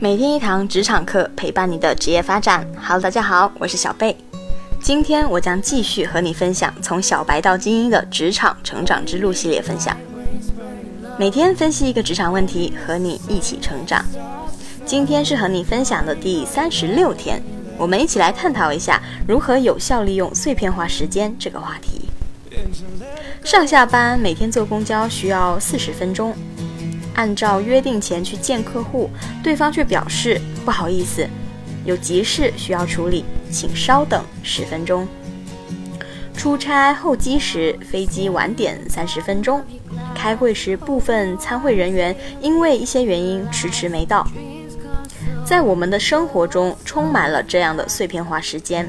每天一堂职场课，陪伴你的职业发展。好大家好，我是小贝。今天我将继续和你分享从小白到精英的职场成长之路系列分享。每天分析一个职场问题，和你一起成长。今天是和你分享的第三十六天，我们一起来探讨一下如何有效利用碎片化时间这个话题。上下班每天坐公交需要四十分钟。按照约定前去见客户，对方却表示不好意思，有急事需要处理，请稍等十分钟。出差候机时，飞机晚点三十分钟。开会时，部分参会人员因为一些原因迟迟没到。在我们的生活中，充满了这样的碎片化时间，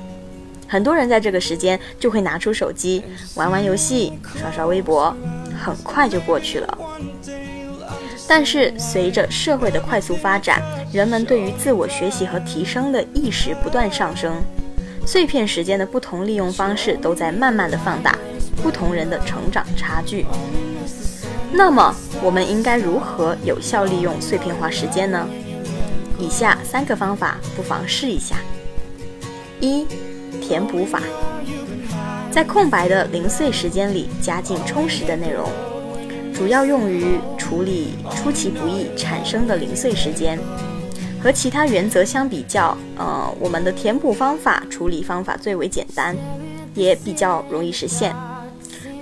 很多人在这个时间就会拿出手机玩玩游戏、刷刷微博，很快就过去了。但是，随着社会的快速发展，人们对于自我学习和提升的意识不断上升，碎片时间的不同利用方式都在慢慢的放大不同人的成长差距。那么，我们应该如何有效利用碎片化时间呢？以下三个方法不妨试一下。一、填补法，在空白的零碎时间里加进充实的内容。主要用于处理出其不意产生的零碎时间。和其他原则相比较，呃，我们的填补方法处理方法最为简单，也比较容易实现。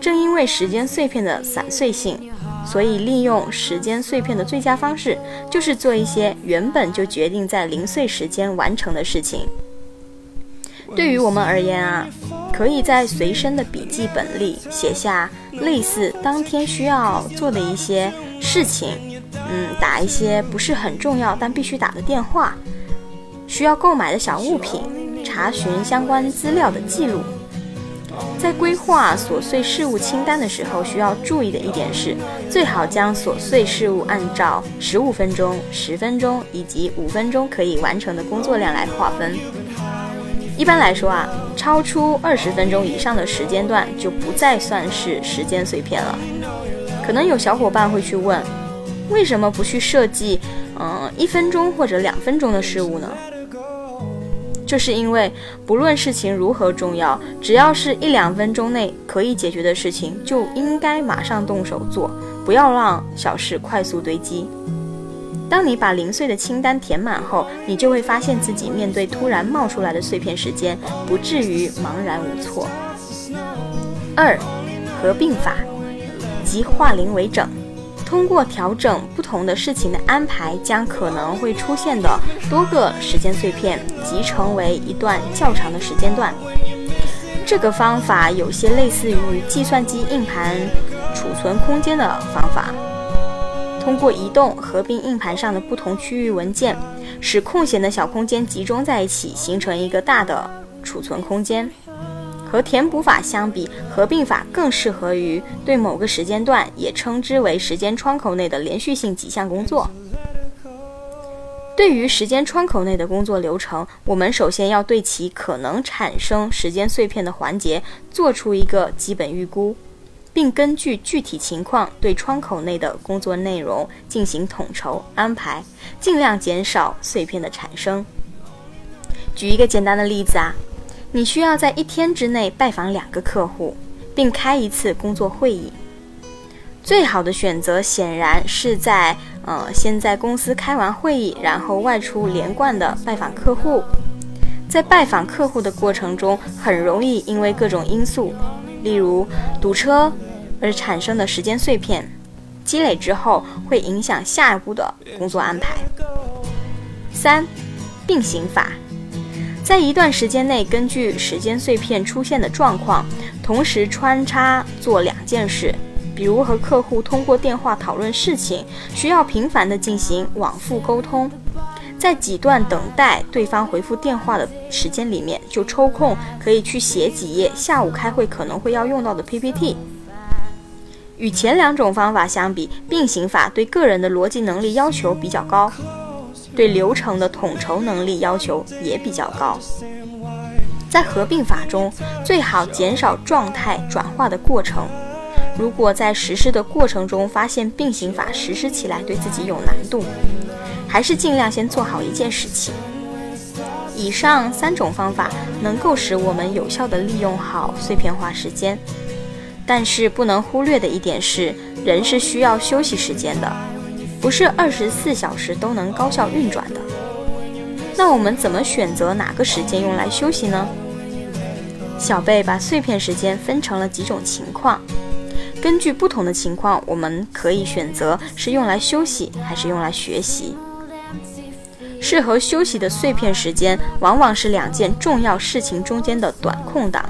正因为时间碎片的散碎性，所以利用时间碎片的最佳方式就是做一些原本就决定在零碎时间完成的事情。对于我们而言啊。可以在随身的笔记本里写下类似当天需要做的一些事情，嗯，打一些不是很重要但必须打的电话，需要购买的小物品，查询相关资料的记录。在规划琐碎事务清单的时候，需要注意的一点是，最好将琐碎事务按照十五分钟、十分钟以及五分钟可以完成的工作量来划分。一般来说啊，超出二十分钟以上的时间段就不再算是时间碎片了。可能有小伙伴会去问，为什么不去设计，嗯，一分钟或者两分钟的事物呢？就是因为不论事情如何重要，只要是一两分钟内可以解决的事情，就应该马上动手做，不要让小事快速堆积。当你把零碎的清单填满后，你就会发现自己面对突然冒出来的碎片时间，不至于茫然无措。二，合并法，即化零为整，通过调整不同的事情的安排，将可能会出现的多个时间碎片集成为一段较长的时间段。这个方法有些类似于计算机硬盘储存空间的方法。通过移动合并硬盘上的不同区域文件，使空闲的小空间集中在一起，形成一个大的储存空间。和填补法相比，合并法更适合于对某个时间段，也称之为时间窗口内的连续性几项工作。对于时间窗口内的工作流程，我们首先要对其可能产生时间碎片的环节做出一个基本预估。并根据具体情况对窗口内的工作内容进行统筹安排，尽量减少碎片的产生。举一个简单的例子啊，你需要在一天之内拜访两个客户，并开一次工作会议。最好的选择显然是在呃先在公司开完会议，然后外出连贯的拜访客户。在拜访客户的过程中，很容易因为各种因素，例如堵车。而产生的时间碎片积累之后，会影响下一步的工作安排。三，并行法，在一段时间内，根据时间碎片出现的状况，同时穿插做两件事，比如和客户通过电话讨论事情，需要频繁的进行往复沟通，在几段等待对方回复电话的时间里面，就抽空可以去写几页下午开会可能会要用到的 PPT。与前两种方法相比，并行法对个人的逻辑能力要求比较高，对流程的统筹能力要求也比较高。在合并法中，最好减少状态转化的过程，如果在实施的过程中发现并行法实施起来对自己有难度，还是尽量先做好一件事情。以上三种方法能够使我们有效地利用好碎片化时间，但是不能忽略的一点是，人是需要休息时间的，不是二十四小时都能高效运转的。那我们怎么选择哪个时间用来休息呢？小贝把碎片时间分成了几种情况，根据不同的情况，我们可以选择是用来休息还是用来学习。适合休息的碎片时间，往往是两件重要事情中间的短空档，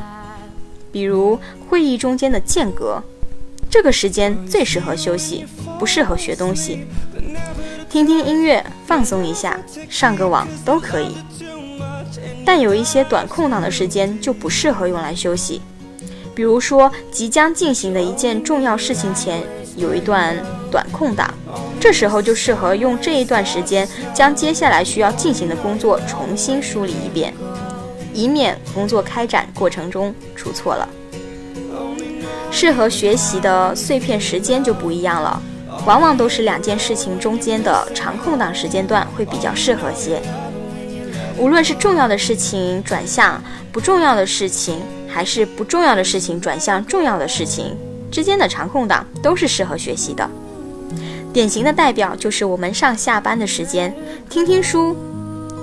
比如会议中间的间隔，这个时间最适合休息，不适合学东西。听听音乐，放松一下，上个网都可以。但有一些短空档的时间就不适合用来休息，比如说即将进行的一件重要事情前有一段短空档。这时候就适合用这一段时间将接下来需要进行的工作重新梳理一遍，以免工作开展过程中出错了。适合学习的碎片时间就不一样了，往往都是两件事情中间的长空档时间段会比较适合些。无论是重要的事情转向不重要的事情，还是不重要的事情转向重要的事情之间的长空档，都是适合学习的。典型的代表就是我们上下班的时间，听听书，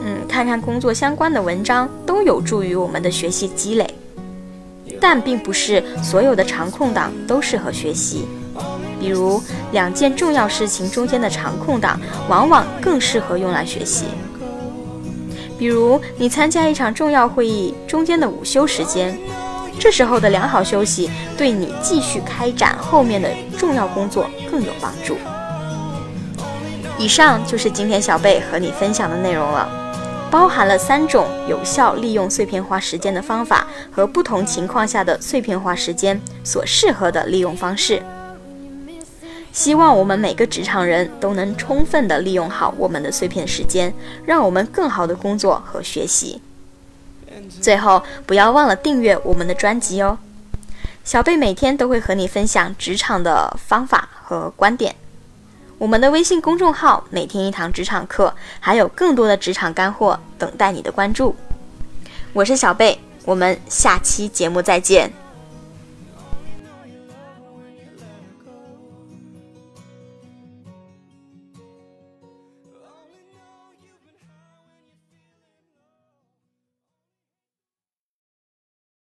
嗯，看看工作相关的文章，都有助于我们的学习积累。但并不是所有的长空档都适合学习，比如两件重要事情中间的长空档，往往更适合用来学习。比如你参加一场重要会议中间的午休时间，这时候的良好休息，对你继续开展后面的重要工作更有帮助。以上就是今天小贝和你分享的内容了，包含了三种有效利用碎片化时间的方法和不同情况下的碎片化时间所适合的利用方式。希望我们每个职场人都能充分的利用好我们的碎片时间，让我们更好的工作和学习。最后，不要忘了订阅我们的专辑哦，小贝每天都会和你分享职场的方法和观点。我们的微信公众号每天一堂职场课，还有更多的职场干货等待你的关注。我是小贝，我们下期节目再见。